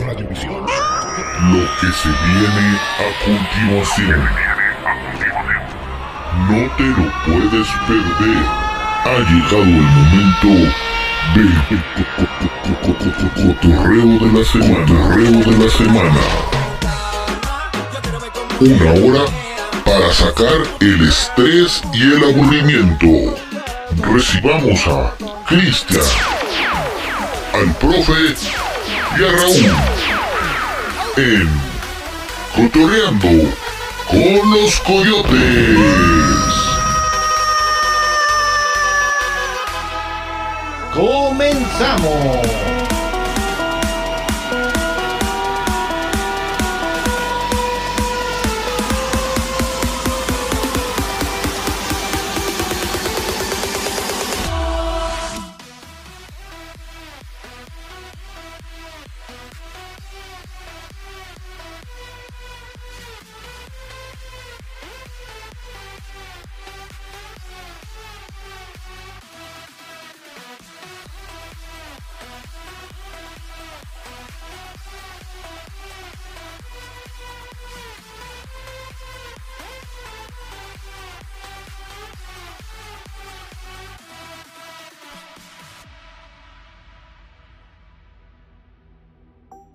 Lo que se viene a continuación. No te lo puedes perder. Ha llegado el momento del cotorreo de la semana. De la semana. Una hora para sacar el estrés y el aburrimiento. Recibamos a Cristian, al profe y a Raúl en Cotorreando con los Coyotes. ¡Comenzamos!